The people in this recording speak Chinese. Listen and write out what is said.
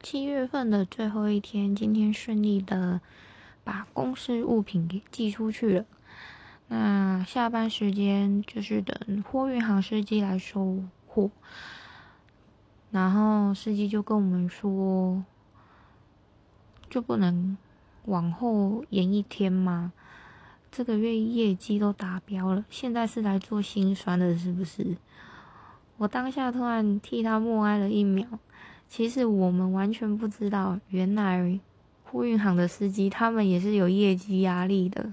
七月份的最后一天，今天顺利的把公司物品给寄出去了。那下班时间就是等货运行司机来收货。然后司机就跟我们说，就不能往后延一天吗？这个月业绩都达标了，现在是来做心酸的，是不是？我当下突然替他默哀了一秒。其实我们完全不知道，原来货运行的司机他们也是有业绩压力的。